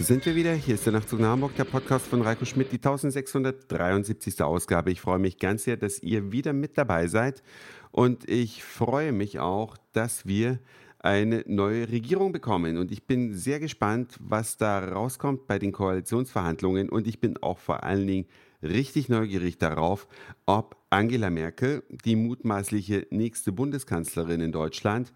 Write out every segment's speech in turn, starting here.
Sind wir wieder. Hier ist der Nachtzug nach Hamburg, der Podcast von Reiko Schmidt, die 1673. Ausgabe. Ich freue mich ganz sehr, dass ihr wieder mit dabei seid. Und ich freue mich auch, dass wir eine neue Regierung bekommen. Und ich bin sehr gespannt, was da rauskommt bei den Koalitionsverhandlungen. Und ich bin auch vor allen Dingen richtig neugierig darauf, ob Angela Merkel, die mutmaßliche nächste Bundeskanzlerin in Deutschland,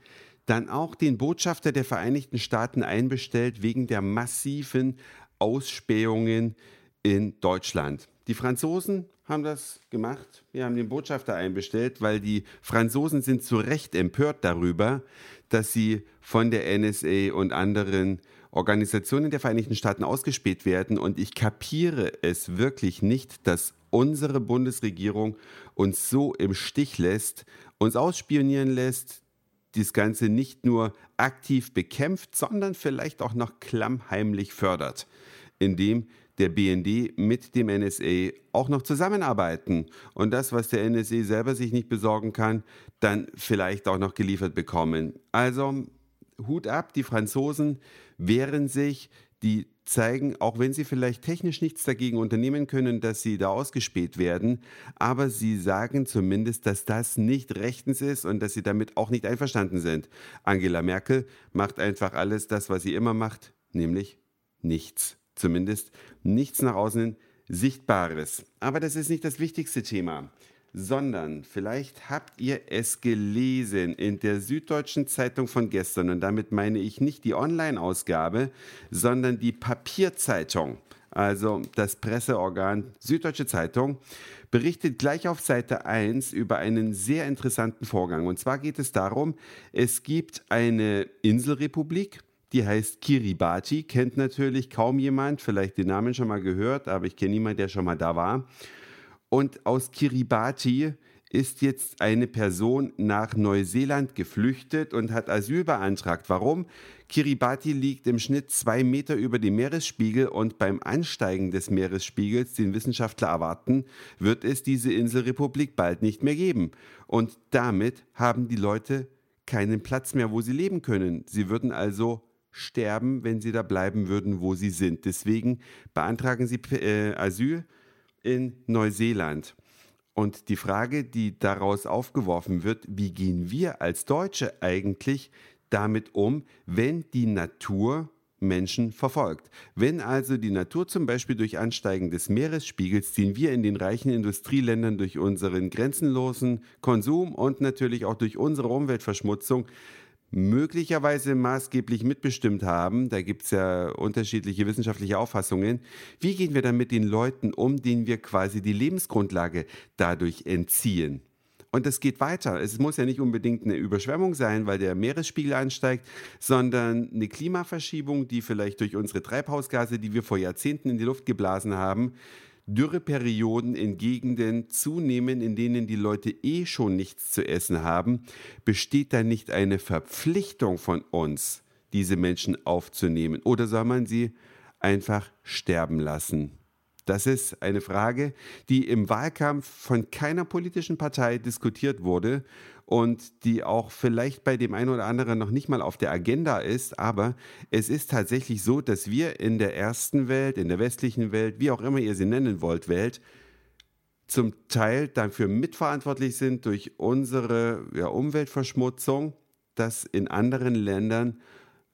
dann auch den Botschafter der Vereinigten Staaten einbestellt wegen der massiven Ausspähungen in Deutschland. Die Franzosen haben das gemacht. Wir haben den Botschafter einbestellt, weil die Franzosen sind zu Recht empört darüber, dass sie von der NSA und anderen Organisationen der Vereinigten Staaten ausgespäht werden. Und ich kapiere es wirklich nicht, dass unsere Bundesregierung uns so im Stich lässt, uns ausspionieren lässt, das Ganze nicht nur aktiv bekämpft, sondern vielleicht auch noch klammheimlich fördert, indem der BND mit dem NSA auch noch zusammenarbeiten und das, was der NSA selber sich nicht besorgen kann, dann vielleicht auch noch geliefert bekommen. Also Hut ab, die Franzosen wehren sich, die zeigen, auch wenn sie vielleicht technisch nichts dagegen unternehmen können, dass sie da ausgespäht werden, aber sie sagen zumindest, dass das nicht rechtens ist und dass sie damit auch nicht einverstanden sind. Angela Merkel macht einfach alles das, was sie immer macht, nämlich nichts. Zumindest nichts nach außen Sichtbares. Aber das ist nicht das wichtigste Thema sondern vielleicht habt ihr es gelesen in der Süddeutschen Zeitung von gestern und damit meine ich nicht die Online-Ausgabe, sondern die Papierzeitung. Also das Presseorgan Süddeutsche Zeitung berichtet gleich auf Seite 1 über einen sehr interessanten Vorgang. Und zwar geht es darum, es gibt eine Inselrepublik, die heißt Kiribati, kennt natürlich kaum jemand, vielleicht den Namen schon mal gehört, aber ich kenne niemanden, der schon mal da war. Und aus Kiribati ist jetzt eine Person nach Neuseeland geflüchtet und hat Asyl beantragt. Warum? Kiribati liegt im Schnitt zwei Meter über dem Meeresspiegel und beim Ansteigen des Meeresspiegels, den Wissenschaftler erwarten, wird es diese Inselrepublik bald nicht mehr geben. Und damit haben die Leute keinen Platz mehr, wo sie leben können. Sie würden also sterben, wenn sie da bleiben würden, wo sie sind. Deswegen beantragen sie äh, Asyl in Neuseeland. Und die Frage, die daraus aufgeworfen wird, wie gehen wir als Deutsche eigentlich damit um, wenn die Natur Menschen verfolgt. Wenn also die Natur zum Beispiel durch Ansteigen des Meeresspiegels, den wir in den reichen Industrieländern durch unseren grenzenlosen Konsum und natürlich auch durch unsere Umweltverschmutzung möglicherweise maßgeblich mitbestimmt haben, da gibt es ja unterschiedliche wissenschaftliche Auffassungen, wie gehen wir dann mit den Leuten um, denen wir quasi die Lebensgrundlage dadurch entziehen? Und es geht weiter. Es muss ja nicht unbedingt eine Überschwemmung sein, weil der Meeresspiegel ansteigt, sondern eine Klimaverschiebung, die vielleicht durch unsere Treibhausgase, die wir vor Jahrzehnten in die Luft geblasen haben, Dürreperioden in Gegenden zunehmen, in denen die Leute eh schon nichts zu essen haben, besteht da nicht eine Verpflichtung von uns, diese Menschen aufzunehmen? Oder soll man sie einfach sterben lassen? Das ist eine Frage, die im Wahlkampf von keiner politischen Partei diskutiert wurde und die auch vielleicht bei dem einen oder anderen noch nicht mal auf der Agenda ist. Aber es ist tatsächlich so, dass wir in der ersten Welt, in der westlichen Welt, wie auch immer ihr sie nennen wollt, Welt, zum Teil dafür mitverantwortlich sind durch unsere ja, Umweltverschmutzung, dass in anderen Ländern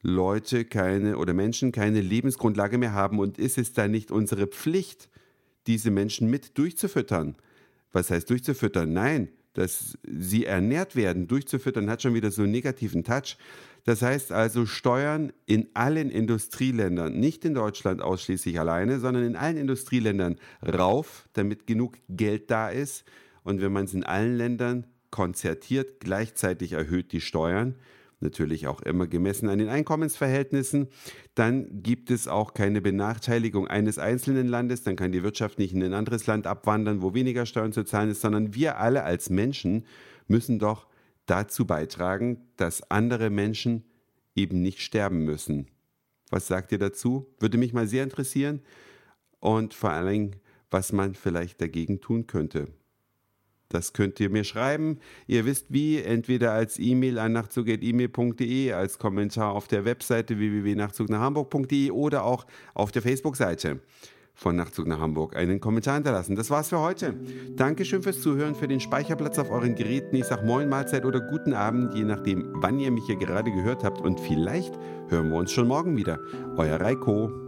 Leute keine oder Menschen keine Lebensgrundlage mehr haben und ist es dann nicht unsere Pflicht, diese Menschen mit durchzufüttern? Was heißt durchzufüttern? Nein, dass sie ernährt werden, durchzufüttern, hat schon wieder so einen negativen Touch. Das heißt also Steuern in allen Industrieländern, nicht in Deutschland ausschließlich alleine, sondern in allen Industrieländern rauf, damit genug Geld da ist. Und wenn man es in allen Ländern konzertiert, gleichzeitig erhöht die Steuern, natürlich auch immer gemessen an den Einkommensverhältnissen. Dann gibt es auch keine Benachteiligung eines einzelnen Landes, dann kann die Wirtschaft nicht in ein anderes Land abwandern, wo weniger Steuern zu zahlen ist, sondern wir alle als Menschen müssen doch dazu beitragen, dass andere Menschen eben nicht sterben müssen. Was sagt ihr dazu? Würde mich mal sehr interessieren und vor allen Dingen, was man vielleicht dagegen tun könnte. Das könnt ihr mir schreiben. Ihr wisst wie, entweder als E-Mail an nachtzug.email.de, als Kommentar auf der Webseite www.nachzugnachhamburg.de oder auch auf der Facebook-Seite von Nachtzug nach Hamburg einen Kommentar hinterlassen. Das war's für heute. Dankeschön fürs Zuhören, für den Speicherplatz auf euren Geräten. Ich sag Moin, Mahlzeit oder guten Abend, je nachdem, wann ihr mich hier gerade gehört habt. Und vielleicht hören wir uns schon morgen wieder. Euer Reiko.